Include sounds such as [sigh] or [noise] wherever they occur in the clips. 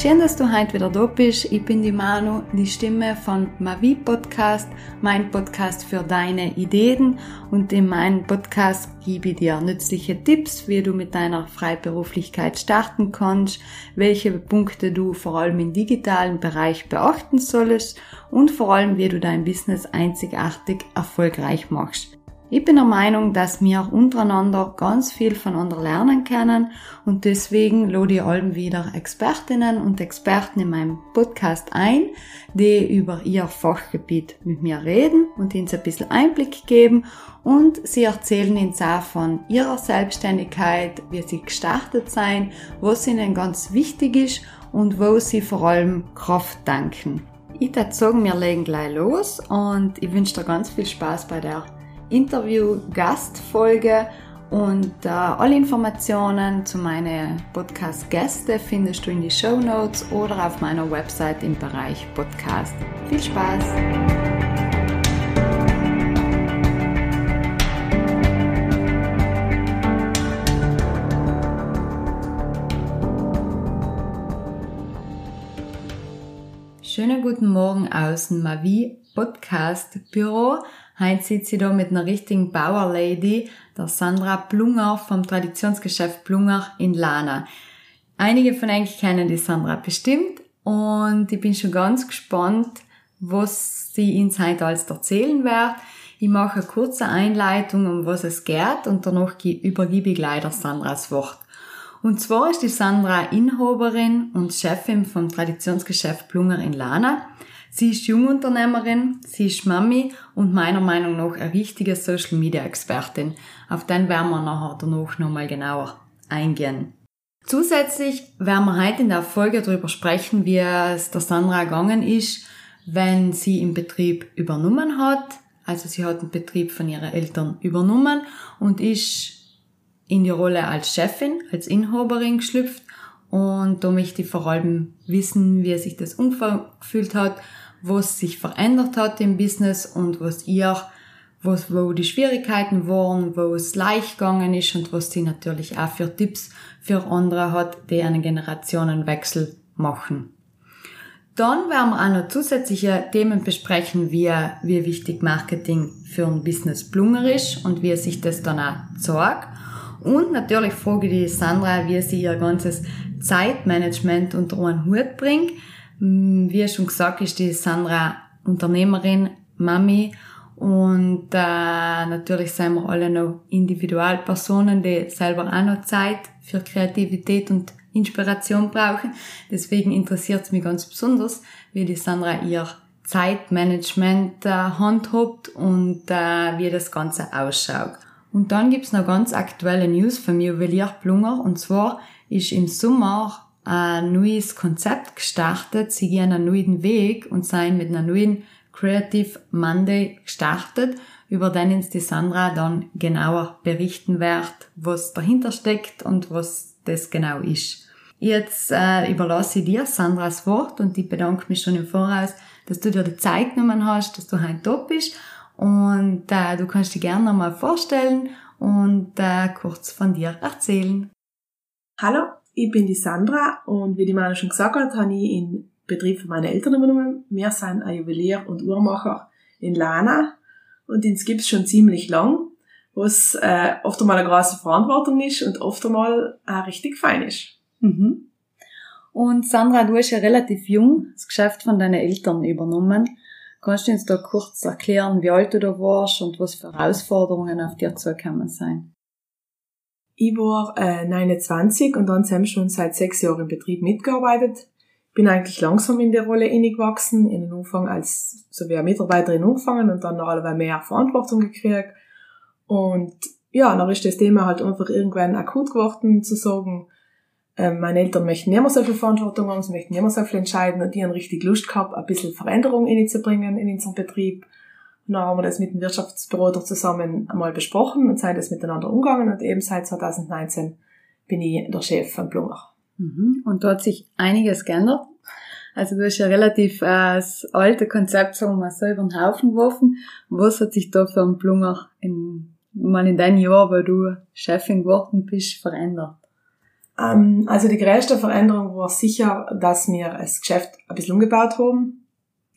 Schön, dass du heute wieder da bist. Ich bin die Manu, die Stimme von Mavi Podcast, mein Podcast für deine Ideen. Und in meinem Podcast gebe ich dir nützliche Tipps, wie du mit deiner Freiberuflichkeit starten kannst, welche Punkte du vor allem im digitalen Bereich beachten sollst und vor allem, wie du dein Business einzigartig erfolgreich machst. Ich bin der Meinung, dass wir untereinander ganz viel voneinander lernen können und deswegen lade ich allem wieder Expertinnen und Experten in meinem Podcast ein, die über ihr Fachgebiet mit mir reden und ihnen ein bisschen Einblick geben und sie erzählen uns auch von ihrer Selbstständigkeit, wie sie gestartet sein, was ihnen ganz wichtig ist und wo sie vor allem Kraft danken. Ich würde sagen, wir legen gleich los und ich wünsche dir ganz viel Spaß bei der Interview-Gastfolge und äh, alle Informationen zu meinen Podcast-Gäste findest du in die Show Notes oder auf meiner Website im Bereich Podcast. Viel Spaß! Schönen guten Morgen aus dem Mavi Podcast Büro. Heute sitze ich da mit einer richtigen Bauerlady, der Sandra Plunger vom Traditionsgeschäft Plunger in Lana. Einige von euch kennen die Sandra bestimmt und ich bin schon ganz gespannt, was sie uns heute alles erzählen wird. Ich mache eine kurze Einleitung, um was es geht und danach übergebe ich leider Sandra das Wort. Und zwar ist die Sandra Inhaberin und Chefin vom Traditionsgeschäft Plunger in Lana. Sie ist Jungunternehmerin, sie ist Mami und meiner Meinung nach eine richtige Social Media Expertin. Auf den werden wir nachher danach nochmal genauer eingehen. Zusätzlich werden wir heute in der Folge darüber sprechen, wie es der Sandra gegangen ist, wenn sie im Betrieb übernommen hat. Also sie hat den Betrieb von ihren Eltern übernommen und ist in die Rolle als Chefin, als Inhaberin geschlüpft. Und da möchte ich vor allem wissen, wie sich das umgefühlt hat was sich verändert hat im Business und was ihr, was, wo die Schwierigkeiten waren, wo es leicht gegangen ist und was sie natürlich auch für Tipps für andere hat, die einen Generationenwechsel machen. Dann werden wir auch noch zusätzliche Themen besprechen, wie, wie wichtig Marketing für ein Business Blunger ist und wie sich das dann auch zeigt. Und natürlich frage ich die Sandra, wie sie ihr ganzes Zeitmanagement unter einen Hut bringt, wie schon gesagt, ist die Sandra Unternehmerin, Mami und äh, natürlich sind wir alle noch Individualpersonen, die selber auch noch Zeit für Kreativität und Inspiration brauchen. Deswegen interessiert es mich ganz besonders, wie die Sandra ihr Zeitmanagement äh, handhabt und äh, wie das Ganze ausschaut. Und dann gibt's noch ganz aktuelle News vom Juwelier Blunger und zwar ist im Sommer ein neues Konzept gestartet, sie gehen einen neuen Weg und sind mit einer neuen Creative Monday gestartet, über den uns die Sandra dann genauer berichten wird, was dahinter steckt und was das genau ist. Jetzt äh, überlasse ich dir Sandras Wort und ich bedanke mich schon im Voraus, dass du dir die Zeit genommen hast, dass du heute da bist und äh, du kannst dich gerne nochmal vorstellen und äh, kurz von dir erzählen. Hallo, ich bin die Sandra und wie die Manu schon gesagt hat, habe ich in Betrieb von meinen Eltern übernommen. Wir sind ein Juwelier und Uhrmacher in Lana und uns gibt's schon ziemlich lang, was äh, oft einmal eine große Verantwortung ist und oft einmal auch richtig fein ist. Mhm. Und Sandra, du hast ja relativ jung das Geschäft von deinen Eltern übernommen. Kannst du uns da kurz erklären, wie alt du da warst und was für Herausforderungen auf dir zugekommen sind? Ich war äh, 29 und dann haben schon seit sechs Jahren im Betrieb mitgearbeitet. Bin eigentlich langsam in der Rolle gewachsen, in den Anfang als so wie eine Mitarbeiterin angefangen und dann noch alle mehr Verantwortung gekriegt. Und ja, dann ist das Thema halt einfach irgendwann akut geworden, zu sagen, äh, meine Eltern möchten nicht mehr so viel Verantwortung haben, sie möchten nicht mehr so viel entscheiden und die haben richtig Lust gehabt, ein bisschen Veränderung in zu bringen in unserem Betrieb. Und dann haben wir das mit dem Wirtschaftsberater zusammen einmal besprochen und sind das miteinander umgegangen und eben seit 2019 bin ich der Chef von Blumer. Mhm. Und da hat sich einiges geändert. Also du hast ja relativ äh, das alte Konzept, sagen wir mal so, über den Haufen geworfen. Was hat sich da für ein Blunger in mal in deinem Jahr, wo du Chefin geworden bist, verändert? Ähm, also die größte Veränderung war sicher, dass wir das Geschäft ein bisschen umgebaut haben.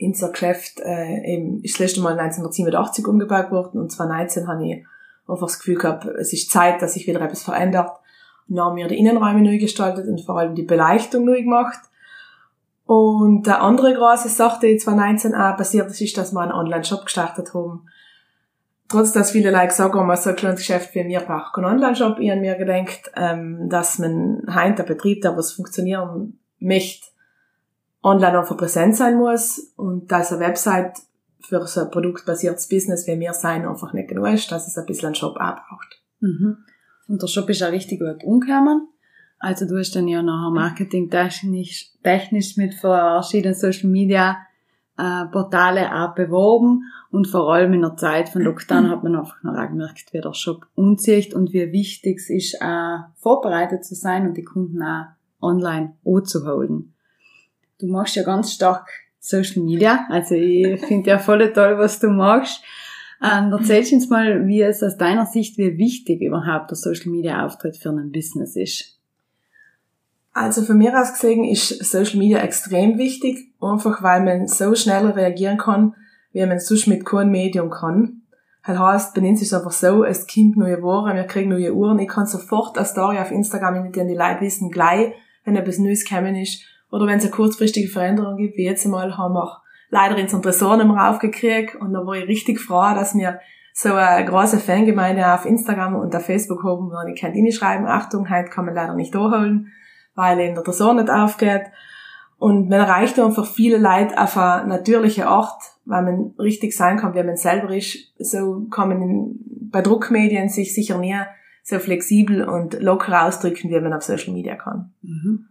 Unser Geschäft äh, eben ist das letzte Mal 1987 umgebaut worden und 2019 habe ich einfach das Gefühl gehabt, es ist Zeit, dass sich wieder etwas verändert. Und dann haben wir die Innenräume neu gestaltet und vor allem die Beleuchtung neu gemacht. Und der andere große Sache, die 2019 auch passiert ist, ist, dass wir einen Online-Shop gestartet haben. Trotz dass viele Leute sagen, man so ein kleines Geschäft wie mir braucht keinen Online-Shop, ich habe mir gedacht, ähm, dass man heint der Betrieb, der was funktionieren möchte, online einfach präsent sein muss und dass eine Website für so ein produktbasiertes Business wie wir sein einfach nicht genug ist, dass es ein bisschen einen Shop auch braucht. Mhm. Und der Shop ist auch richtig gut umgekommen. Also du hast dann ja nachher marketingtechnisch technisch mit verschiedenen Social Media äh, Portale auch beworben und vor allem in der Zeit von Lockdown hat man einfach noch gemerkt, wie der Shop umzieht und wie wichtig es ist, äh, vorbereitet zu sein und die Kunden auch online anzuholen. Du machst ja ganz stark Social Media, also ich finde ja voll toll, was du machst. Ähm, erzählst uns mal, wie es aus deiner Sicht, wie wichtig überhaupt der Social Media Auftritt für ein Business ist. Also von mir aus gesehen ist Social Media extrem wichtig, einfach weil man so schnell reagieren kann, wie man sonst mit keinem Medium kann. Das heißt, bei uns ist es einfach so, es kommt neue Waren, wir kriegen neue Uhren, ich kann sofort eine Story auf Instagram in die Leute wissen, gleich, wenn etwas Neues gekommen ist, oder wenn es eine kurzfristige Veränderung gibt, wie jetzt einmal haben wir leider unseren Tresor nicht mehr aufgekriegt, und da war ich richtig froh, dass wir so eine große Fangemeinde auf Instagram und auf Facebook haben, wo ich kann schreiben, Achtung, heute kann man leider nicht holen weil in der Person nicht aufgeht. Und man erreicht einfach viele Leute auf eine natürliche Art, weil man richtig sein kann, wie man selber ist. So kann man bei Druckmedien sich sicher nie so flexibel und locker ausdrücken, wie man auf Social Media kann. Mhm.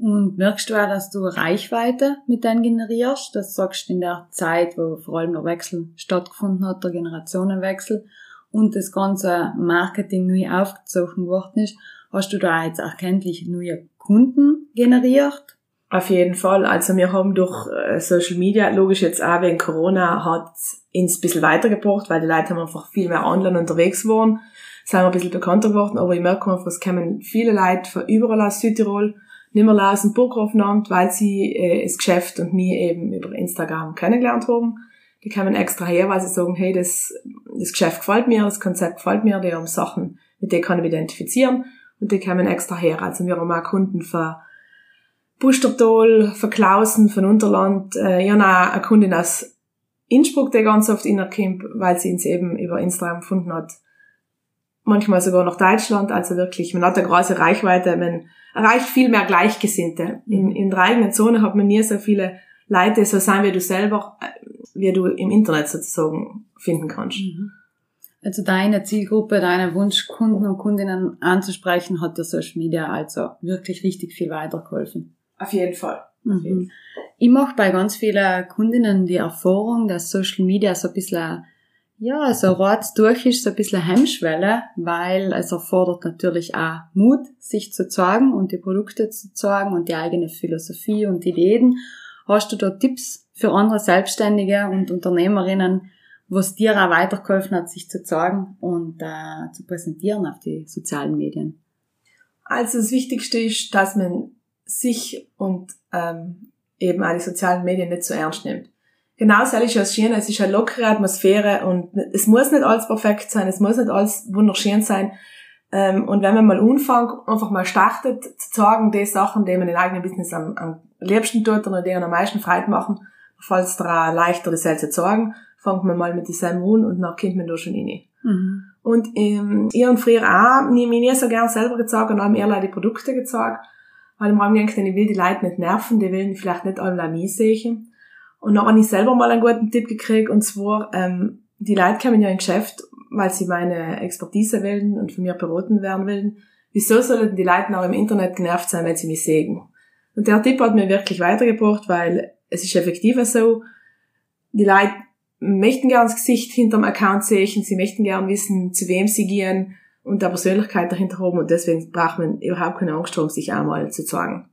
Und merkst du auch, dass du Reichweite mit deinen generierst? Das sagst du in der Zeit, wo vor allem der Wechsel stattgefunden hat, der Generationenwechsel und das ganze Marketing neu aufgezogen worden ist. Hast du da jetzt erkenntlich neue Kunden generiert? Auf jeden Fall. Also wir haben durch äh, Social Media, logisch jetzt auch wegen Corona, hat uns ein bisschen weitergebracht, weil die Leute haben einfach viel mehr online unterwegs waren, sind ein bisschen bekannter geworden, aber ich merke einfach, es kommen viele Leute von überall aus Südtirol, nicht mehr aus dem Burghofenamt, weil sie äh, das Geschäft und mich eben über Instagram kennengelernt haben. Die kommen extra her, weil sie sagen, hey, das, das Geschäft gefällt mir, das Konzept gefällt mir, die haben Sachen, mit denen kann ich mich identifizieren und die kommen extra her. Also wir haben auch Kunden für Bustertal, für Klausen, von Unterland. Äh, ich habe eine Kundin aus Innsbruck, die ganz oft innerkommt, weil sie uns eben über Instagram gefunden hat. Manchmal sogar nach Deutschland, also wirklich, man hat eine große Reichweite, man erreicht viel mehr Gleichgesinnte. In, in der eigenen Zone hat man nie so viele Leute, so sein wie du selber, äh, wie du im Internet sozusagen finden kannst. Mhm. Also deine Zielgruppe, deine Wunschkunden und Kundinnen anzusprechen, hat der Social Media also wirklich richtig viel weitergeholfen. Auf jeden Fall. Mhm. Ich mache bei ganz vielen Kundinnen die Erfahrung, dass Social Media so ein bisschen, ja, so rot durch ist, so ein bisschen Hemmschwelle, weil es erfordert natürlich auch Mut, sich zu zeigen und die Produkte zu zeigen und die eigene Philosophie und Ideen. Hast du da Tipps für andere Selbstständige und Unternehmerinnen, was dir auch weitergeholfen hat, sich zu zeigen und äh, zu präsentieren auf die sozialen Medien? Also das Wichtigste ist, dass man sich und ähm, eben auch die sozialen Medien nicht so ernst nimmt. Genau so ist es schön, es ist eine lockere Atmosphäre und es muss nicht alles perfekt sein, es muss nicht alles wunderschön sein. Ähm, und wenn man mal anfängt, einfach mal startet, zu sagen, die Sachen, die man in eigenen Business am, am liebsten tut oder die am meisten Freude machen, falls da leichter das zu sagen, fängt man mal mit diesem an und dann kommt man da schon rein. Mhm. Und ähm, ich und früher auch, ich mir nie so gern selber gezeigt und haben eher die Produkte gezeigt, weil ich mir gedacht, ich will die Leute nicht nerven, die wollen vielleicht nicht alle mich sehen. Und dann habe ich selber mal einen guten Tipp gekriegt, und zwar, ähm, die Leute kommen ja in Geschäft, weil sie meine Expertise wählen und von mir beraten werden wollen. Wieso sollen die Leute auch im Internet genervt sein, wenn sie mich sehen? Und der Tipp hat mir wirklich weitergebracht, weil es ist effektiver so, die Leute möchten gern das Gesicht hinterm Account sehen, sie möchten gern wissen, zu wem sie gehen und der Persönlichkeit dahinter haben und deswegen braucht man überhaupt keine Angst haben, sich einmal zu zeigen.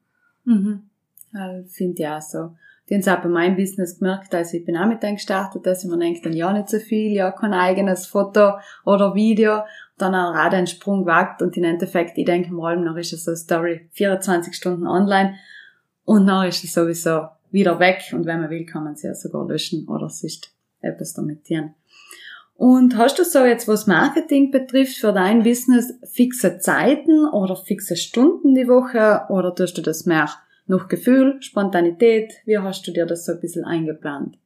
Mhm. Finde ich auch so. Die haben es auch bei meinem Business gemerkt, also ich bin auch mit denen gestartet, dass ich mir denke, dann ja nicht so viel, ja kein eigenes Foto oder Video, dann auch den Sprung gewagt und im Endeffekt, ich denke allem noch ist es so Story 24 Stunden online und dann ist es sowieso wieder weg und wenn man will, kann man sie ja sogar löschen oder sonst etwas damit tun. Und hast du so jetzt, was Marketing betrifft, für dein Business fixe Zeiten oder fixe Stunden die Woche oder tust du das mehr nach Gefühl, Spontanität? Wie hast du dir das so ein bisschen eingeplant?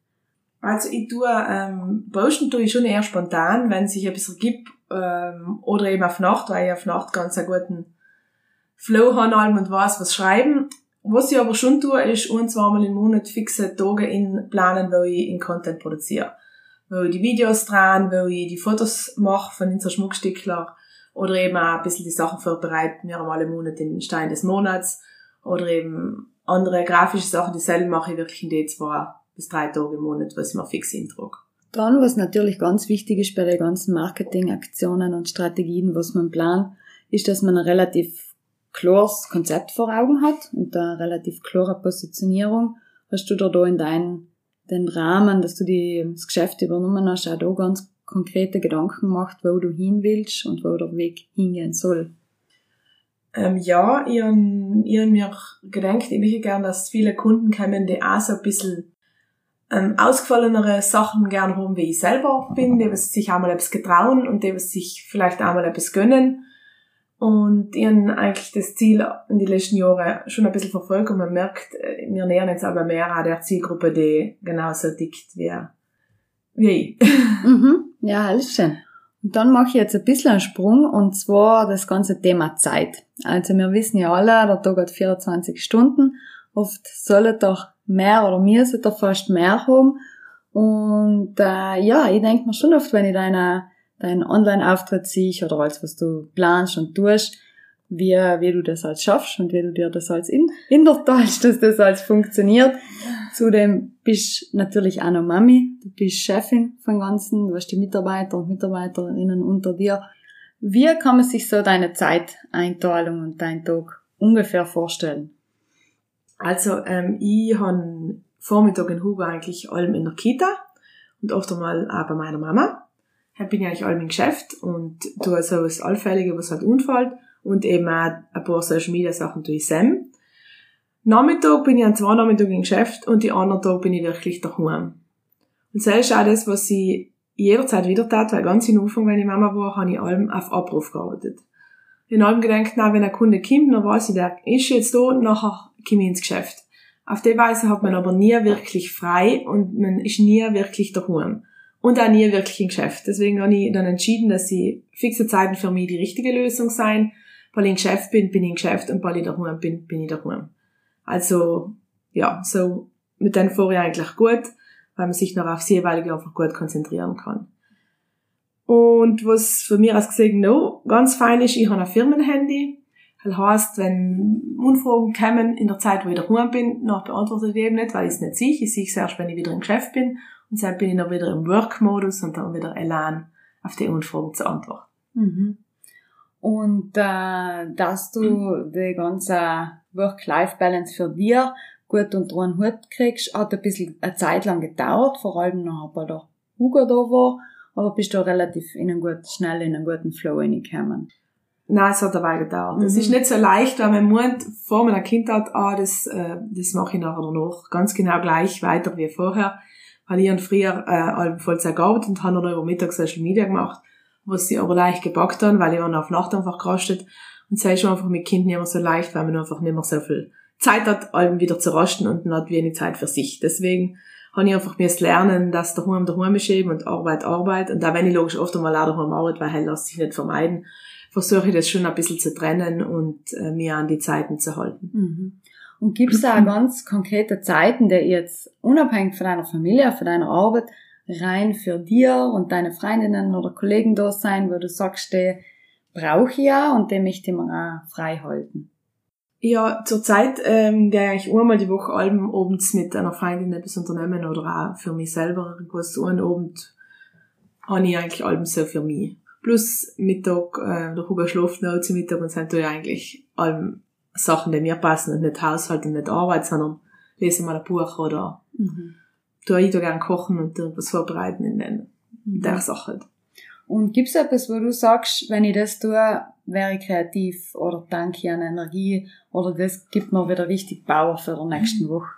Also ich tue, ähm, posten tue ich schon eher spontan, wenn es sich ein bisschen gibt, ähm, oder eben auf Nacht, weil ich auf Nacht ganz einen guten Flow habe und weiß, was schreiben. Was ich aber schon tue, ist ein, zweimal im Monat fixe Tage in planen, wo ich in Content produziere wo ich die Videos dran, wo ich die Fotos mache von unseren Schmuckstückler oder eben auch ein bisschen die Sachen vorbereiten, wir im Monat den Stein des Monats oder eben andere grafische Sachen, dieselben mache ich wirklich in den zwei bis drei Tage im Monat, was ich mir fix intrage. Dann, was natürlich ganz wichtig ist bei den ganzen Marketingaktionen und Strategien, was man plant, ist, dass man ein relativ klares Konzept vor Augen hat und eine relativ klare Positionierung. Hast du da, da in deinen den Rahmen, dass du die, das Geschäft übernommen hast, auch da ganz konkrete Gedanken macht, wo du hin willst und wo der Weg hingehen soll. Ähm, ja, ich habe mir gedacht, ich möchte gerne, dass viele Kunden kommen, die auch so ein bisschen ähm, ausgefallenere Sachen gern haben, wie ich selber bin, die sich einmal etwas getrauen und die sich vielleicht einmal etwas gönnen und ich habe eigentlich das Ziel in den letzten Jahren schon ein bisschen verfolgt und man merkt, äh, wir nähern jetzt aber mehr an der Zielgruppe, die genauso tickt wie, wie ich. mhm. Ja, alles schön. Und dann mache ich jetzt ein bisschen einen Sprung und zwar das ganze Thema Zeit. Also wir wissen ja alle, der Tag hat 24 Stunden. Oft soll doch mehr oder mir sollte fast mehr haben. Und äh, ja, ich denke mir schon oft, wenn ich deine deinen Online-Auftritt siehst oder alles, was du planst und tust, wie, wie du das als schaffst und wie du dir das als in, hinterteilst, dass das als funktioniert. Zudem bist du natürlich auch noch Mami, du bist Chefin von Ganzen, du hast die Mitarbeiter und Mitarbeiterinnen unter dir. Wie kann man sich so deine Zeiteinteilung und deinen Tag ungefähr vorstellen? Also, ähm, ich habe Vormittag in Hugo eigentlich allem in der Kita und oft einmal auch bei meiner Mama bin ich eigentlich allem im Geschäft und tue so das Allfällige, was halt unfällt und eben auch ein paar Social Media Sachen tue ich Sam. Nachmittag bin ich an zwei Nachmittagen im Geschäft und die anderen Tag bin ich wirklich daheim. Und das ist auch das, was ich jederzeit wieder tat, weil ganz am Anfang, wenn ich Mama war, habe ich allem auf Abruf gearbeitet. Habe allem gedacht, na, wenn ein Kunde kommt, dann weiß ich, der ist jetzt da nachher komme ich ins Geschäft. Auf die Weise hat man aber nie wirklich frei und man ist nie wirklich daheim und auch nie wirklich im Geschäft. Deswegen habe ich dann entschieden, dass sie fixe Zeiten für mich die richtige Lösung sein. Weil ich im Geschäft bin, bin ich im Geschäft und weil ich daheim bin, bin ich daheim. Also, ja, so mit den vorher eigentlich gut, weil man sich noch aufs jeweilige einfach gut konzentrieren kann. Und was für mich als gesehen noch ganz fein ist, ich habe ein Firmenhandy. Das heisst, wenn Unfragen kommen in der Zeit, wo ich daheim bin, noch beantworte ich eben nicht, weil ich es nicht sehe. Ich sehe es erst, wenn ich wieder im Geschäft bin und dann bin ich noch wieder im Work-Modus und dann wieder Elan auf die Unfragen zu antworten. Mhm. Und äh, dass du mhm. die ganze Work-Life-Balance für dir gut unter einen Hut kriegst, hat ein bisschen eine Zeit lang gedauert, vor allem noch, weil der Hugo da war, aber bist du relativ in einen guten, schnell in einen guten Flow reingekommen? Nein, es hat dabei gedauert. Mhm. Es ist nicht so leicht, weil man meint, vor meiner Kindheit, ah, das, äh, das mache ich nachher noch ganz genau gleich weiter wie vorher habe ich früher äh, Vollzeit gearbeitet und habe dann über Mittag Social Media gemacht, was sie aber leicht gepackt haben, weil ich dann auf Nacht einfach gerastet und ist schon einfach mit Kind nicht mehr so leicht, weil man einfach nicht mehr so viel Zeit hat, allem wieder zu rasten und man hat wenig Zeit für sich. Deswegen habe ich einfach mir lernen, dass der der Hund ist eben und Arbeit Arbeit und da wenn ich logisch oft einmal auch daheim arbeite, weil halt lässt sich nicht vermeiden, versuche ich das schon ein bisschen zu trennen und äh, mir an die Zeiten zu halten. Mhm. Und gibt es da ganz konkrete Zeiten, die jetzt unabhängig von deiner Familie, von deiner Arbeit, rein für dir und deine Freundinnen oder Kollegen da sein, wo du sagst, die brauche ich ja und die möchte ich mir auch frei halten? Ja, zurzeit ähm, gehe ich einmal die Woche Alben abends mit einer Freundin etwas unternehmen oder auch für mich selber irgendwas tun. Abend habe ich eigentlich Alben so für mich. Plus Mittag, äh, der Hugo schläft noch zu Mittag und sind da eigentlich Alben Sachen, die mir passen und nicht Haushalt und nicht Arbeit, sondern lese mal ein Buch oder mhm. Tue ich da gerne kochen und irgendwas vorbereiten in den, mhm. der Sache. Und gibt's etwas, wo du sagst, wenn ich das tue, wäre ich kreativ oder danke ich an Energie oder das gibt mir wieder richtig Power für die nächsten Woche?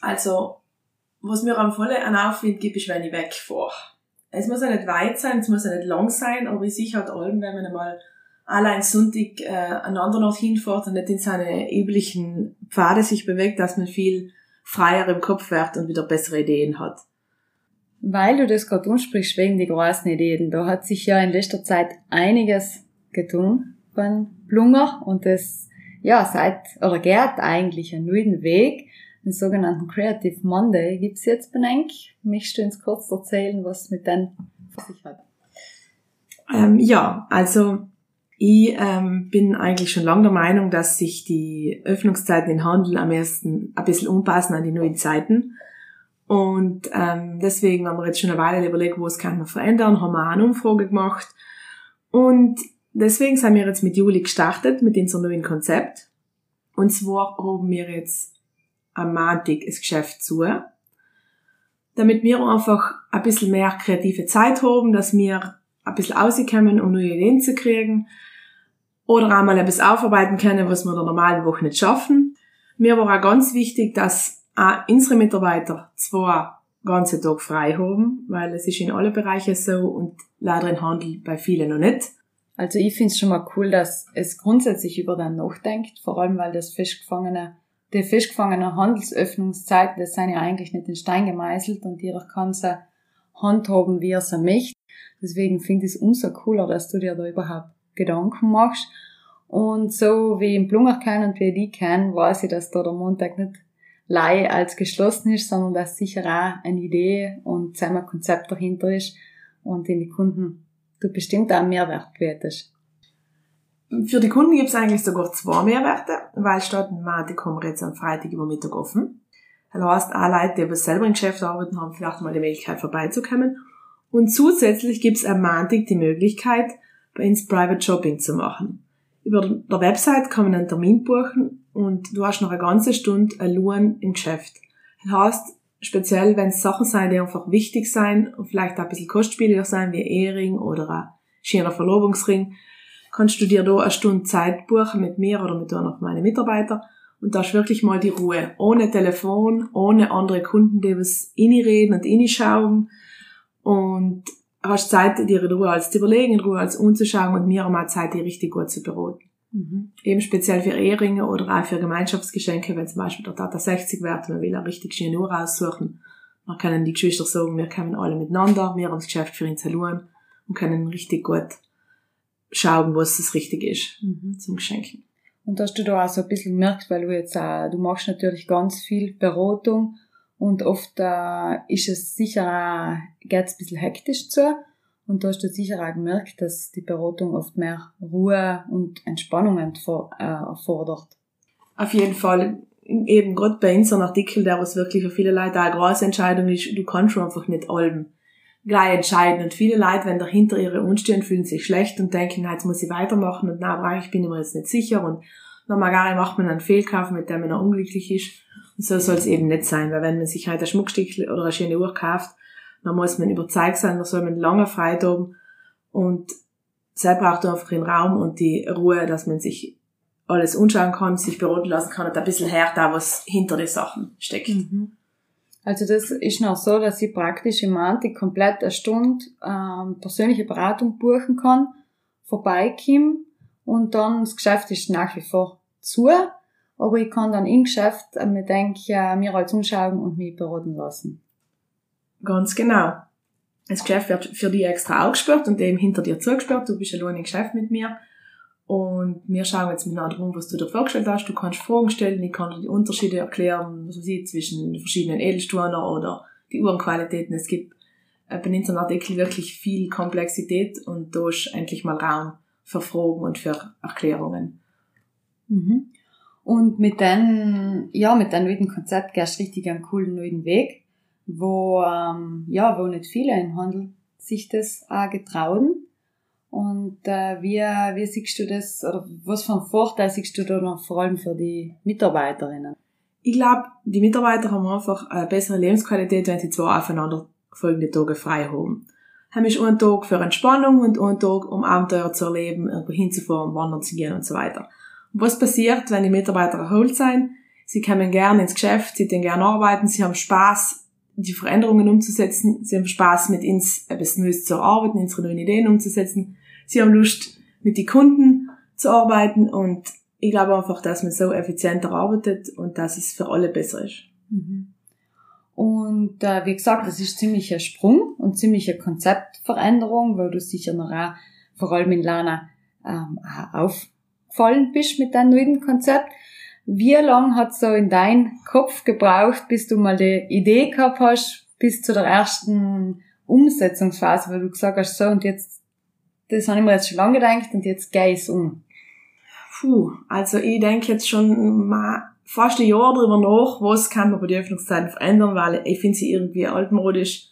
Also, was mir am vollen an Aufwind gibt, ist, wenn ich wegfahre. Es muss ja nicht weit sein, es muss ja nicht lang sein, aber ich sehe halt allem, wenn man einmal allein Sonntag äh, an anderen Ort hinfährt und nicht in seine üblichen Pfade sich bewegt, dass man viel freier im Kopf wird und wieder bessere Ideen hat. Weil du das gerade ansprichst wegen die großen Ideen, da hat sich ja in letzter Zeit einiges getan beim Blunger und das ja seit oder geht eigentlich einen neuen Weg, den sogenannten Creative Monday gibt's jetzt benennt. Möchtest du uns kurz erzählen, was mit für sich hat? Ähm, ja, also ich ähm, bin eigentlich schon lange der Meinung, dass sich die Öffnungszeiten in Handel am ersten ein bisschen umpassen an die neuen Zeiten. Und ähm, deswegen haben wir jetzt schon eine Weile überlegt, wo es kann man verändern, haben wir auch eine Umfrage gemacht. Und deswegen sind wir jetzt mit Juli gestartet, mit unserem neuen Konzept. Und zwar haben wir jetzt am Montag das Geschäft zu, damit wir einfach ein bisschen mehr kreative Zeit haben, dass wir ein bisschen rauskommen, um neue Ideen zu kriegen oder einmal etwas aufarbeiten können, was wir in der normalen Woche nicht schaffen. Mir war auch ganz wichtig, dass auch unsere Mitarbeiter zwei ganze Tag frei haben, weil es ist in allen Bereichen so und leider im Handel bei vielen noch nicht. Also ich finde es schon mal cool, dass es grundsätzlich über den nachdenkt, vor allem weil das festgefangene, die festgefangene Handelsöffnungszeiten, das sind ja eigentlich nicht in Stein gemeißelt und jeder kann sie handhaben, wie er sie möchte. Deswegen finde ich es umso cooler, dass du dir da überhaupt Gedanken machst. Und so wie im Plunger kann und wie ich die kann, weiß ich, dass da der Montag nicht lei als geschlossen ist, sondern dass sicher auch eine Idee und ein Konzept dahinter ist und den die Kunden du bestimmt auch Mehrwert bietest. Für die Kunden gibt es eigentlich sogar zwei Mehrwerte, weil statt Montag kommen wir jetzt am Freitag über Mittag offen. Das heißt, auch Leute, die selber im Geschäft arbeiten, haben vielleicht mal die Möglichkeit vorbeizukommen. Und zusätzlich gibt es am Montag die Möglichkeit, bei uns Private Shopping zu machen. Über der Website kann man einen Termin buchen und du hast noch eine ganze Stunde allein im Geschäft. Das heißt, speziell wenn es Sachen sein, die einfach wichtig sein und vielleicht auch ein bisschen kostspieliger sein, wie ein Ehering oder ein schöner Verlobungsring, kannst du dir da eine Stunde Zeit buchen mit mir oder mit einer von meinen Mitarbeitern und da ist wirklich mal die Ruhe. Ohne Telefon, ohne andere Kunden, die was reden und reinschauen und hast Zeit, dir in Ruhe als zu überlegen, in Ruhe als umzuschauen und mir haben auch Zeit, die richtig gut zu beraten. Mhm. Eben speziell für Eheringe oder auch für Gemeinschaftsgeschenke, wenn zum Beispiel der Tata 60 wird, man will eine richtig schöne Uhr aussuchen. Dann können die Geschwister sagen, wir kommen alle miteinander, wir haben das Geschäft für ihn zu schauen und können richtig gut schauen, was das richtig ist mhm. zum Geschenken. Und hast du da auch so ein bisschen gemerkt, weil du jetzt auch, du machst natürlich ganz viel Beratung und oft äh, ist es sicher, geht es ein bisschen hektisch zu. Und da hast du sicher auch gemerkt, dass die Beratung oft mehr Ruhe und Entspannung äh, erfordert. Auf jeden Fall. Eben gerade bei unserem Artikel, der was wirklich für viele Leute eine große Entscheidung ist, du kannst schon einfach nicht allem gleich entscheiden. Und viele Leute, wenn dahinter ihre unstehen, fühlen sich schlecht und denken, jetzt muss ich weitermachen und na, ich bin mir jetzt nicht sicher und nochmal gar macht man einen Fehlkauf, mit dem man unglücklich ist. So soll es eben nicht sein, weil wenn man sich halt ein Schmuckstück oder eine schöne Uhr kauft, dann muss man überzeugt sein, da soll man lange haben und selbst braucht einfach den Raum und die Ruhe, dass man sich alles anschauen kann, sich beraten lassen kann und ein bisschen hört da, was hinter den Sachen steckt. Mhm. Also das ist noch so, dass ich praktisch im Montag komplett eine Stunde ähm, persönliche Beratung buchen kann, vorbeikommen und dann das Geschäft ist nach wie vor zu aber ich kann dann im Geschäft äh, mir denke, äh, mir als umschauen und mich beraten lassen. Ganz genau. Das Geschäft wird für dich extra aufgesperrt und eben hinter dir zugesperrt. Du bist allein im Geschäft mit mir. Und wir schauen jetzt miteinander rum, was du dir vorgestellt hast. Du kannst Fragen stellen, ich kann dir die Unterschiede erklären, was sieht zwischen verschiedenen Edelsteinen oder die Uhrenqualitäten. Es gibt äh, bei unserem Artikel wirklich viel Komplexität und da ist endlich mal Raum für Fragen und für Erklärungen. Mhm. Und mit dem, ja, mit dem neuen Konzept gehst du richtig einen coolen neuen Weg, wo, ähm, ja, wo nicht viele im Handel sich das auch getrauen. Und äh, wie, wie siehst du das, oder was für einen Vorteil siehst du da noch vor allem für die Mitarbeiterinnen? Ich glaube, die Mitarbeiter haben einfach eine bessere Lebensqualität, wenn sie zwei aufeinander folgende Tage frei haben. Haben ich einen Tag für Entspannung und einen Tag, um Abenteuer zu erleben, irgendwo hinzufahren, wandern zu gehen und so weiter. Was passiert, wenn die Mitarbeiter erholt sind? Sie kommen gerne ins Geschäft, sie gehen gerne arbeiten, sie haben Spaß, die Veränderungen umzusetzen, sie haben Spaß, mit uns etwas Neues zu arbeiten, unsere neuen Ideen umzusetzen, sie haben Lust, mit den Kunden zu arbeiten und ich glaube einfach, dass man so effizienter arbeitet und dass es für alle besser ist. Mhm. Und äh, wie gesagt, das ist ziemlich ein Sprung und ziemlich eine Konzeptveränderung, weil du sicher noch auch, vor allem in Lana ähm, aufgefallen bist mit deinem neuen Konzept. Wie lang hat so in dein Kopf gebraucht, bis du mal die Idee gehabt hast, bis zu der ersten Umsetzungsphase, weil du gesagt hast, so und jetzt, das habe ich mir jetzt schon lange gedacht und jetzt gehe ich es um? Puh, also ich denke jetzt schon mal fast ein Jahr darüber nach, was kann man bei den Öffnungszeiten verändern, weil ich finde sie irgendwie altmodisch.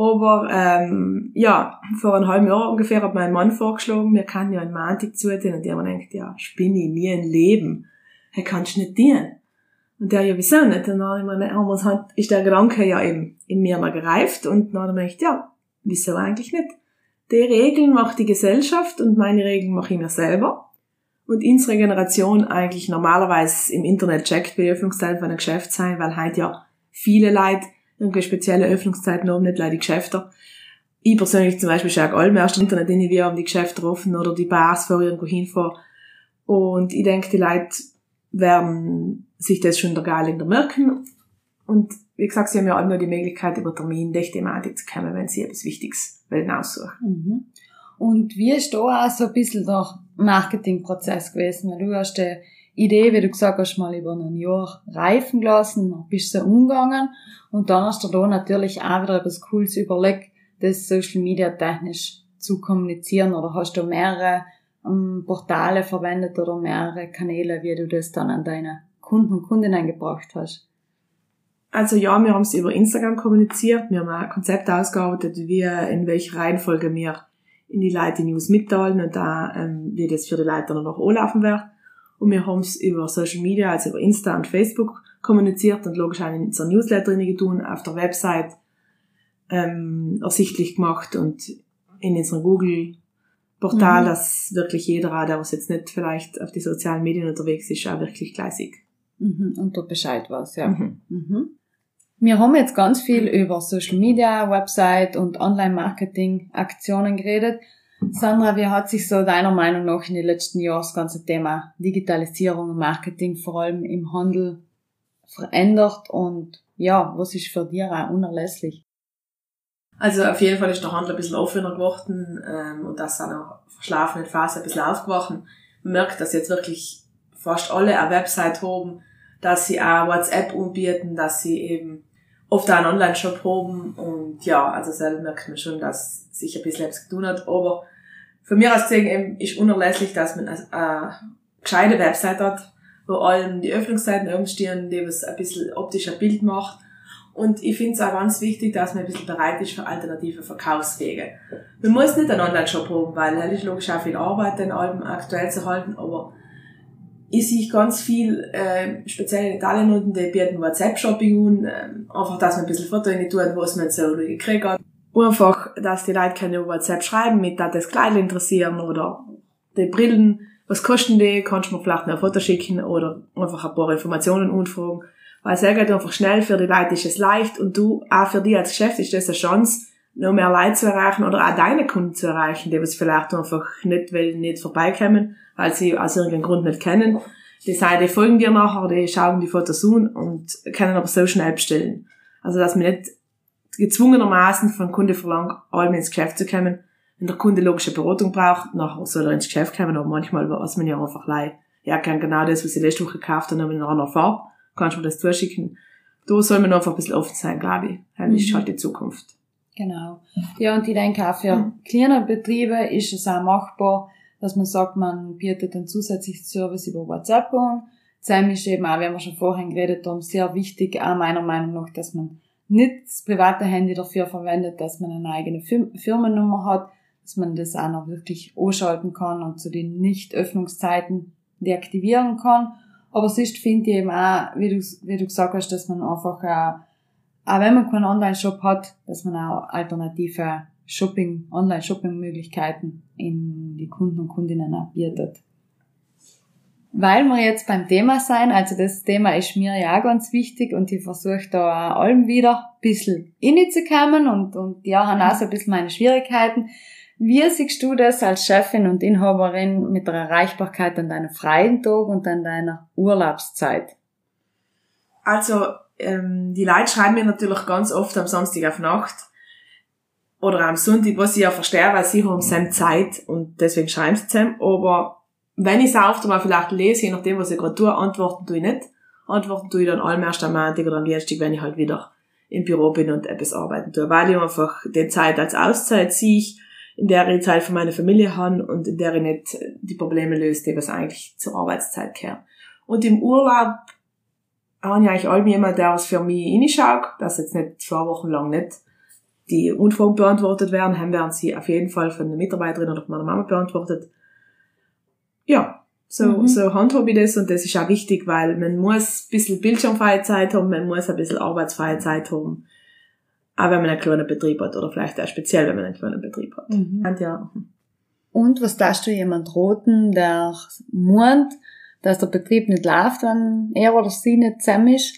Aber ähm, ja, vor einem halben Jahr ungefähr hat mein Mann vorgeschlagen, wir kann ja ein Mantik zutun und der man denkt, ja, spinne ich nie ein Leben hey, kannst nicht dienen? Und der, ja, wieso nicht? Und dann haben wir halt, ist der Gedanke ja eben in mir mal gereift und dann habe ich gedacht, ja, wieso eigentlich nicht? Die Regeln macht die Gesellschaft und meine Regeln mache ich mir selber. Und unsere Generation eigentlich normalerweise im Internet checkt, wie Öffnungszeiten von einem Geschäft sein, weil halt ja viele Leute irgendwelche spezielle Öffnungszeiten haben, nicht leider die Geschäfte. Ich persönlich zum Beispiel schaue allem erst im Internet, in wir haben die Geschäfte offen oder die Bars, vor irgendwo hinfahren. Und ich denke, die Leute werden sich das schon der Geiling merken. Und wie gesagt, sie haben ja auch nur die Möglichkeit, über Termin die Thematik zu kommen, wenn sie etwas Wichtiges wollen aussuchen. Mhm. Und wie ist da auch so ein bisschen der Marketingprozess gewesen? Weil du hast die Idee, wie du gesagt hast, mal über ein Jahr reifen gelassen, bist du umgegangen und dann hast du da natürlich auch wieder etwas Cooles überlegt, das Social Media technisch zu kommunizieren oder hast du mehrere ähm, Portale verwendet oder mehrere Kanäle, wie du das dann an deine Kunden und Kundinnen gebracht hast? Also ja, wir haben es über Instagram kommuniziert, wir haben ein Konzept ausgearbeitet, wie in welcher Reihenfolge wir in die Leute News mitteilen und da, ähm, wie das für die Leute dann noch anlaufen wird. Und wir haben es über Social Media, also über Insta und Facebook kommuniziert und logisch auch in unserer Newsletter tun, auf der Website ähm, ersichtlich gemacht und in unserer Google Portal, mhm. dass wirklich jeder, der was jetzt nicht vielleicht auf die sozialen Medien unterwegs ist, auch wirklich gleich sieht. Mhm. Und du Bescheid was, ja. Mhm. Mhm. Wir haben jetzt ganz viel über Social Media, Website und Online-Marketing-Aktionen geredet. Sandra, wie hat sich so deiner Meinung nach in den letzten Jahren das ganze Thema Digitalisierung und Marketing vor allem im Handel verändert und ja, was ist für dich auch unerlässlich? Also auf jeden Fall ist der Handel ein bisschen offener geworden ähm, und das seiner verschlafenen Phase ein bisschen aufgewacht. Man merkt, dass jetzt wirklich fast alle eine Website haben, dass sie auch WhatsApp anbieten, dass sie eben oft auch einen Online-Shop haben und ja, also selber merkt man schon, dass sich ein bisschen etwas getan hat, aber für mich als gesehen eben ist unerlässlich, dass man eine, gescheite Website hat, wo allem die Öffnungszeiten oben stehen, die was ein bisschen optischer Bild macht und ich finde es auch ganz wichtig, dass man ein bisschen bereit ist für alternative Verkaufswege. Man muss nicht einen Online-Shop haben, weil das ist logisch auch viel Arbeit, den Alben aktuell zu halten, aber ich sehe ganz viel, äh, speziell in Italien unten, die bieten WhatsApp-Shopping an, äh, einfach, dass man ein bisschen Fotos in tut, was man so gekriegt hat. Einfach, dass die Leute über WhatsApp schreiben, mit dass das Kleid interessieren oder die Brillen, was kosten die, kannst du mir vielleicht noch ein Foto schicken oder einfach ein paar Informationen anfragen. Weil es geht einfach schnell, für die Leute ist es leicht und du, auch für dich als Geschäft ist das eine Chance, noch mehr Leute zu erreichen oder auch deine Kunden zu erreichen, die es vielleicht einfach nicht, weil nicht vorbeikommen, weil sie aus irgendeinem Grund nicht kennen. Die sagen, die folgen dir nachher, die schauen die Fotos an und können aber so schnell bestellen. Also, dass man nicht gezwungenermaßen von Kunde verlangt, allem ins Geschäft zu kommen. Wenn der Kunde logische Beratung braucht, nachher soll er ins Geschäft kommen, aber manchmal weiß man ja einfach leid. Ja, kann genau das, was ich letzte Woche gekauft habe, in einer Farbe kannst du mir das zuschicken. Da soll man einfach ein bisschen offen sein, glaube ich. Das mhm. ist halt die Zukunft. Genau. Ja, und ich denke auch für mhm. kleine Betriebe ist es auch machbar, dass man sagt, man bietet einen zusätzlichen Service über WhatsApp an. Zudem ist eben auch, wie wir schon vorhin geredet haben, sehr wichtig, auch meiner Meinung nach, dass man nicht das private Handy dafür verwendet, dass man eine eigene Firmennummer hat, dass man das auch noch wirklich anschalten kann und zu den Nicht-Öffnungszeiten deaktivieren kann Aber sonst finde ich eben auch, wie du, wie du gesagt hast, dass man einfach, auch, auch wenn man keinen Online-Shop hat, dass man auch alternative Shopping, Online-Shopping-Möglichkeiten in die Kunden und Kundinnen auch bietet. Weil wir jetzt beim Thema sein, also das Thema ist mir ja auch ganz wichtig und ich versuche da allem wieder ein bisschen innezukommen und, und ja, haben auch so ein bisschen meine Schwierigkeiten. Wie siehst du das als Chefin und Inhaberin mit der Erreichbarkeit an deinem freien Tag und an deiner Urlaubszeit? Also, ähm, die Leute schreiben mir natürlich ganz oft am Samstag auf Nacht oder am Sonntag, was ich ja verstehe, weil sie haben seine Zeit und deswegen schreiben sie zusammen, aber wenn ich es auch mal vielleicht lese, je nachdem, was ich gerade tue, antworten tue ich nicht. Antworten tue ich dann allem erst am Montag oder am Dienstag, wenn ich halt wieder im Büro bin und etwas arbeiten tue. Weil ich einfach die Zeit als Auszeit sehe, in der ich Zeit für meine Familie habe und in der ich nicht die Probleme löse, die was eigentlich zur Arbeitszeit gehören. Und im Urlaub habe ich eigentlich allem jemand, der was für mich reinschaut, dass jetzt nicht zwei Wochen lang nicht die Unfragen beantwortet werden, haben werden sie auf jeden Fall von der Mitarbeiterin oder von meiner Mama beantwortet ja, so, mhm. so handhabe ich das und das ist auch wichtig, weil man muss ein bisschen bildschirmfreie Zeit haben, man muss ein bisschen arbeitsfreie Zeit haben. Auch wenn man einen kleinen Betrieb hat oder vielleicht auch speziell, wenn man einen kleinen Betrieb hat. Mhm. Und, ja. und was darfst du jemand roten, der meint, dass der Betrieb nicht läuft, wenn er oder sie nicht zusammen ist?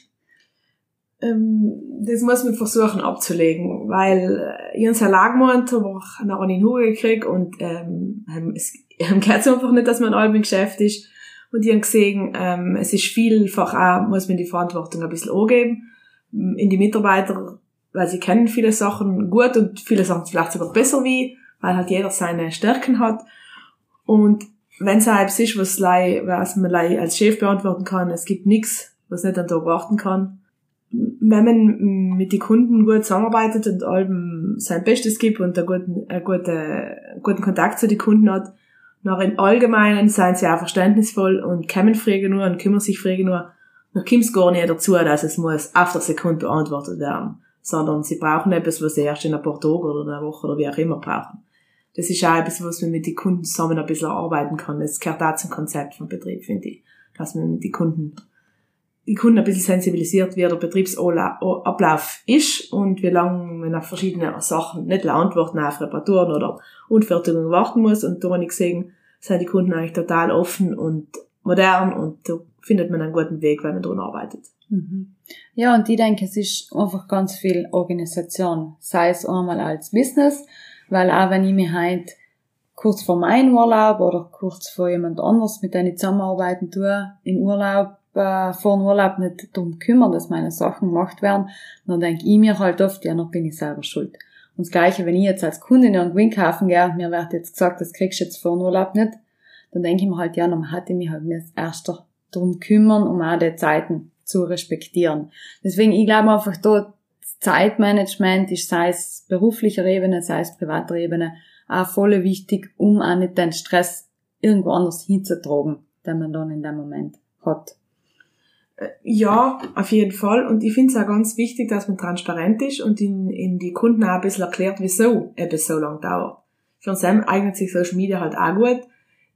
Ähm, das muss man versuchen abzulegen, weil äh, ich habe Lage gemeint, aber ich noch einen Hunger gekriegt und ähm, es [laughs] ähm, geht einfach nicht, dass man allem im Geschäft ist. Und die haben gesehen, ähm, es ist vielfach auch, muss man die Verantwortung ein bisschen angeben in die Mitarbeiter, weil sie kennen viele Sachen gut und viele Sachen vielleicht sogar besser wie, weil halt jeder seine Stärken hat. Und wenn es etwas ist, was, was man als Chef beantworten kann, es gibt nichts, was nicht an Tag warten kann, wenn man mit den Kunden gut zusammenarbeitet und allem sein Bestes gibt und einen guten, einen guten, einen guten Kontakt zu den Kunden hat, noch im Allgemeinen seien sie auch verständnisvoll und kommen Fragen nur und kümmern sich Fragen nur, noch kommt es gar nicht dazu, dass es muss auf der Sekunde beantwortet werden, sondern sie brauchen etwas, was sie erst in ein paar Tagen oder einer Woche oder wie auch immer brauchen. Das ist auch etwas, was man mit den Kunden zusammen ein bisschen arbeiten kann. Das gehört auch zum Konzept vom Betrieb, finde ich. Dass man mit den Kunden die Kunden ein bisschen sensibilisiert, wie der Betriebsablauf ist und wie lange man auf verschiedene Sachen nicht Antworten auf Reparaturen oder Unfertigungen warten muss. Und da habe ich gesehen, sind die Kunden eigentlich total offen und modern und da findet man einen guten Weg, wenn man daran arbeitet. Mhm. Ja, und ich denke, es ist einfach ganz viel Organisation, sei es einmal als Business, weil auch wenn ich mich halt kurz vor meinem Urlaub oder kurz vor jemand anders, mit dem zusammenarbeiten tue, im Urlaub äh, vor dem Urlaub nicht darum kümmern, dass meine Sachen gemacht werden, dann denke ich mir halt oft, ja, noch bin ich selber schuld. Und das Gleiche, wenn ich jetzt als Kundin irgendwo kaufen gehe und mir wird jetzt gesagt, das kriegst du jetzt vor dem Urlaub nicht, dann denke ich mir halt, ja, dann hatte ich mich halt erst darum kümmern, um auch die Zeiten zu respektieren. Deswegen, ich glaube einfach da, Zeitmanagement ist, sei es beruflicher Ebene, sei es privater Ebene, auch voll wichtig, um auch nicht den Stress irgendwo anders hinzutragen, den man dann in dem Moment hat. Ja, auf jeden Fall. Und ich finde es auch ganz wichtig, dass man transparent ist und in, in die Kunden auch ein bisschen erklärt, wieso etwas so lange dauert. Für uns eignet sich Social Media halt auch gut.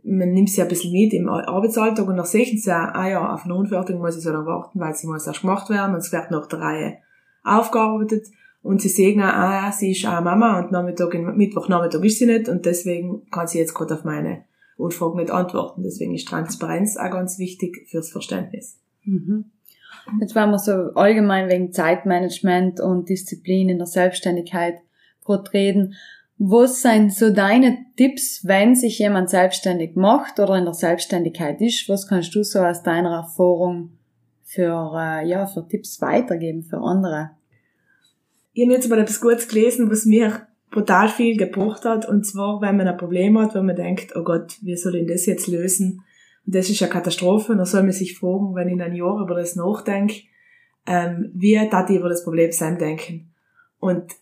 Man nimmt sie ein bisschen mit im Arbeitsalltag und dann sehen sie ja, ah ja, auf eine Unfertigung muss ich so lange warten, weil sie muss erst gemacht werden und es wird nach der Reihe aufgearbeitet. Und sie sehen auch, ah ja, sie ist auch Mama und Nachmittag, Mittwochnachmittag ist sie nicht und deswegen kann sie jetzt gerade auf meine Unfragen nicht antworten. Deswegen ist Transparenz auch ganz wichtig fürs Verständnis. Mhm. Jetzt waren wir so allgemein wegen Zeitmanagement und Disziplin in der Selbstständigkeit reden. Was sind so deine Tipps, wenn sich jemand selbstständig macht oder in der Selbstständigkeit ist? Was kannst du so aus deiner Erfahrung für, äh, ja, für Tipps weitergeben für andere? Ich habe jetzt mal etwas Gutes gelesen, was mir brutal viel gebracht hat. Und zwar, wenn man ein Problem hat, wo man denkt, oh Gott, wie soll ich das jetzt lösen? Und das ist eine Katastrophe. Da soll man sich fragen, wenn ich in einem Jahr über das nachdenke, ähm, wie darf ich über das Problem sein denken? Und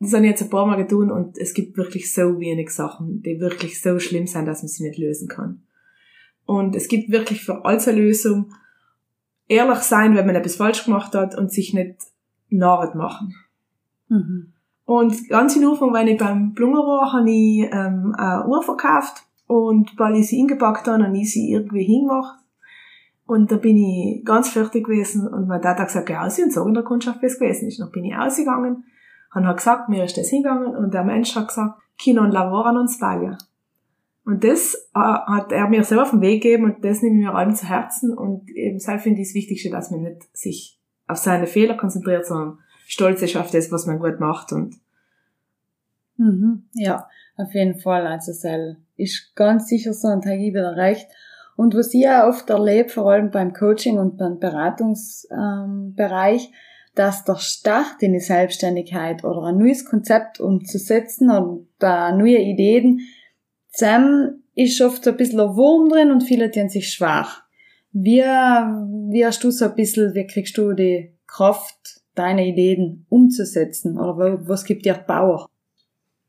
das habe ich jetzt ein paar Mal getan und es gibt wirklich so wenig Sachen, die wirklich so schlimm sind, dass man sie nicht lösen kann. Und es gibt wirklich für alles eine Lösung. Ehrlich sein, wenn man etwas falsch gemacht hat und sich nicht narret machen. Mhm. Und ganz in Anfang, wenn ich beim Blunger war, habe ich ähm, eine Uhr verkauft und weil ich sie ingepackt habe, habe ich sie irgendwie hingemacht. Und da bin ich ganz fertig gewesen und mein Dad hat gesagt, ja, sie und so in der Kundschaft, wie es gewesen ist. Dann bin ich ausgegangen und hat gesagt, mir ist das hingegangen und der Mensch hat gesagt, Kino und Lavora non sbaglia. Und das äh, hat er mir selber auf den Weg gegeben und das nehme ich mir allem zu Herzen und eben selbst finde ich das Wichtigste, dass man nicht sich auf seine Fehler konzentriert, sondern stolz ist auf das, was man gut macht und mhm, ja, auf jeden Fall. Also es ist ganz sicher so habe ich wieder recht. Und was ich auch oft erlebe, vor allem beim Coaching und beim Beratungsbereich, ähm, dass der Start in die Selbstständigkeit oder ein neues Konzept umzusetzen und da neue Ideen, zusammen ist oft so ein bisschen ein Wurm drin und viele tun sich schwach. Wie, wie hast du so ein bisschen, wie kriegst du die Kraft, deine Ideen umzusetzen? Oder was gibt dir Power?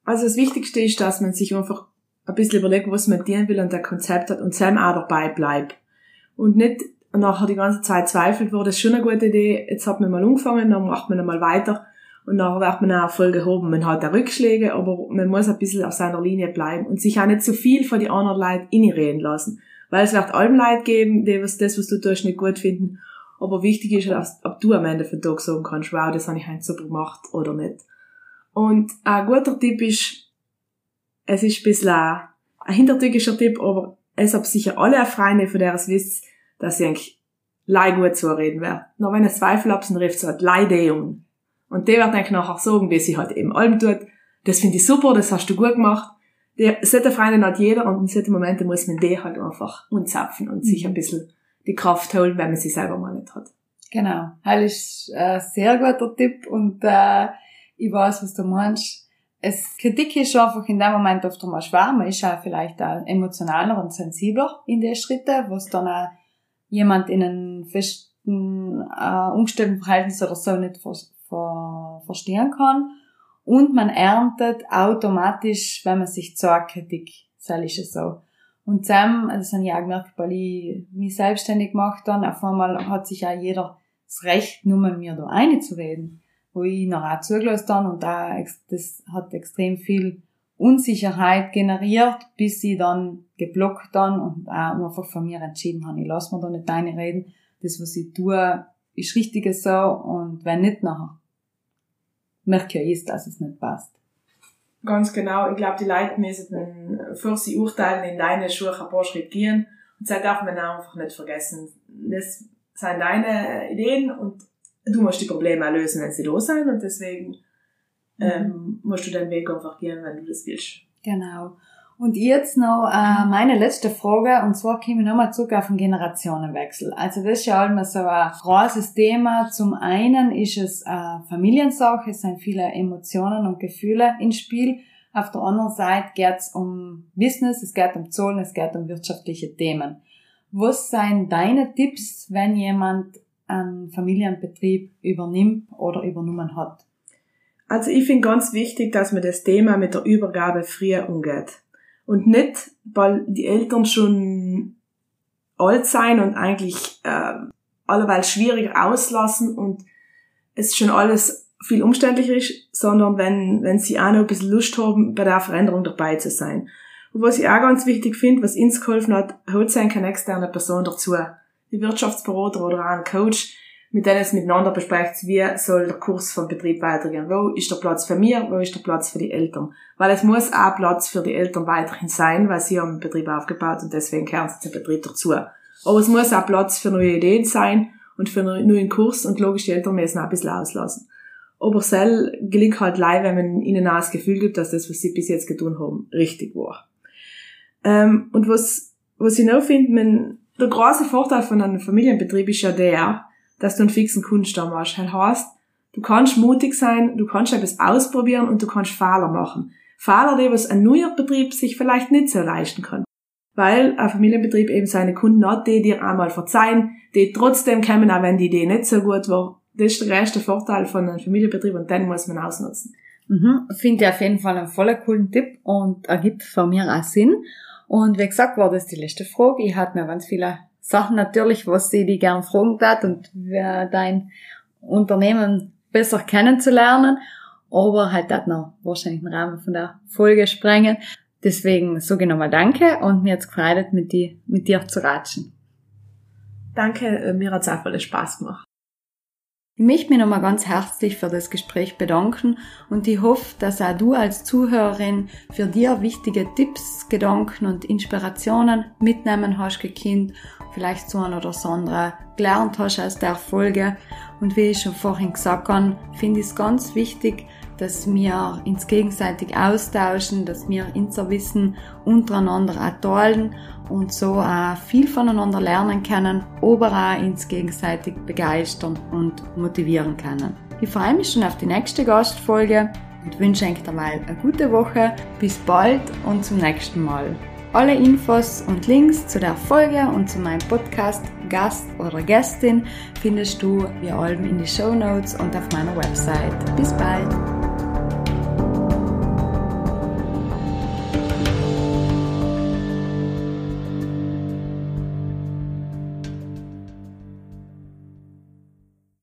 Also das Wichtigste ist, dass man sich einfach ein bisschen überlegt, was man dienen will und der Konzept hat und zusammen auch dabei bleibt. Und nicht nachher die ganze Zeit zweifelt, war das schon eine gute Idee, jetzt hat man mal angefangen, dann macht man einmal weiter und nachher wird man auch voll gehoben. Man hat auch Rückschläge, aber man muss ein bisschen auf seiner Linie bleiben und sich auch nicht zu viel von die anderen Leuten reden lassen. Weil es wird allem Leid geben, die das, was du tust, nicht gut finden. Aber wichtig ist, dass, ob du am Ende von Tag sagen kannst, wow, das habe ich heute super gemacht oder nicht. Und ein guter Tipp ist, es ist ein bisschen ein, hintertückischer Tipp, aber es haben sicher alle Freunde, von der es wisst, dass sie eigentlich lei gut zureden werden. Noch wenn es Zweifel habt, dann ruft sie halt lei die um. Und der wird dann nachher sagen, wie sie halt eben allem tut, das finde ich super, das hast du gut gemacht. Der, solche Freunde hat jeder und in solchen Momenten muss man die halt einfach unzapfen und mhm. sich ein bisschen die Kraft holen, wenn man sie selber mal nicht hat. Genau. Das ist ein sehr guter Tipp und äh, ich weiß, was du meinst. Es, Kritik ist einfach in dem Moment oft einmal schwer. Man ist auch vielleicht auch emotionaler und sensibler in den Schritten, was dann auch jemand in einem festen, äh, umgestellten Verhältnis oder so nicht ver verstehen kann. Und man erntet automatisch, wenn man sich zur Kritik, so ist es so. Und Sam, das habe ich auch gemerkt, weil ich mich selbstständig gemacht dann, auf einmal hat sich auch jeder das Recht genommen, mir da einzureden. Wo ich noch auch zugelassen dann und da, das hat extrem viel Unsicherheit generiert, bis ich dann geblockt dann und auch einfach von mir entschieden habe, ich lasse mir da nicht deine reden. Das, was ich tue, ist richtiges so und wenn nicht, nachher merke ich, dass es nicht passt. Ganz genau. Ich glaube, die Leute müssen für sie urteilen in deine Schuhe ein paar Schritte gehen. Und das darf man auch einfach nicht vergessen. Das sind deine Ideen und du musst die Probleme auch lösen, wenn sie da sind. Und deswegen ähm, musst du den Weg einfach gehen, wenn du das willst. Genau. Und jetzt noch äh, meine letzte Frage, und zwar komme ich nochmal zurück auf den Generationenwechsel. Also das ist ja immer so ein großes Thema. Zum einen ist es eine Familiensache, es sind viele Emotionen und Gefühle ins Spiel. Auf der anderen Seite geht es um Business, es geht um Zahlen, es geht um wirtschaftliche Themen. Was seien deine Tipps, wenn jemand einen Familienbetrieb übernimmt oder übernommen hat? Also ich finde ganz wichtig, dass man das Thema mit der Übergabe früher umgeht und nicht, weil die Eltern schon alt sein und eigentlich äh, alleweil schwieriger auslassen und es schon alles viel umständlicher ist, sondern wenn, wenn sie auch noch ein bisschen Lust haben, bei der Veränderung dabei zu sein. Und was ich auch ganz wichtig finde, was uns geholfen hat, holt sein keine externe Person dazu. Die Wirtschaftsberater oder auch ein Coach, mit denen es miteinander besprecht, wie soll der Kurs vom Betrieb weitergehen. Wo ist der Platz für mir, wo ist der Platz für die Eltern? Weil es muss auch Platz für die Eltern weiterhin sein, weil sie haben den Betrieb aufgebaut und deswegen kehren sie zum Betrieb dazu. Aber es muss auch Platz für neue Ideen sein und für einen neuen Kurs und logisch die Eltern müssen auch ein bisschen auslassen. Aber sel gelingt halt leid, wenn man ihnen auch das Gefühl gibt, dass das, was sie bis jetzt getan haben, richtig war. Ähm, und was, was ich noch finde, man, der große Vorteil von einem Familienbetrieb ist ja der, dass du einen fixen Kundenstamm hast. Das heißt, du kannst mutig sein, du kannst etwas ausprobieren und du kannst Fehler machen. Fehler, die was ein neuer Betrieb sich vielleicht nicht so leisten kann. Weil ein Familienbetrieb eben seine Kunden hat, die dir einmal verzeihen, die trotzdem kommen, auch wenn die Idee nicht so gut war. Das ist der größte Vorteil von einem Familienbetrieb und den muss man ausnutzen. Mhm. Finde ich auf jeden Fall einen voller coolen Tipp und ergibt von mir auch Sinn. Und wie gesagt, war das die letzte Frage. Ich hatte mir ganz viele Sachen natürlich, was sie die gern fragen hat und dein Unternehmen besser kennenzulernen. Aber halt das noch wahrscheinlich den Rahmen von der Folge sprengen. Deswegen ich nochmal Danke und mir jetzt gefreut, mit, die, mit dir zu ratschen. Danke, äh, mir hat es auch voll Spaß gemacht. Ich möchte mich nochmal ganz herzlich für das Gespräch bedanken und ich hoffe, dass auch du als Zuhörerin für dir wichtige Tipps, Gedanken und Inspirationen mitnehmen hast gekannt, vielleicht so ein oder andere gelernt hast aus der Folge. Und wie ich schon vorhin gesagt habe, finde ich es ganz wichtig, dass wir uns gegenseitig austauschen, dass wir unser Wissen untereinander auch teilen und so auch viel voneinander lernen können, aber auch uns gegenseitig begeistern und motivieren können. Ich freue mich schon auf die nächste Gastfolge und wünsche euch dabei eine gute Woche. Bis bald und zum nächsten Mal. Alle Infos und Links zu der Folge und zu meinem Podcast Gast oder Gästin findest du wie allem in die Show Notes und auf meiner Website. Bis bald!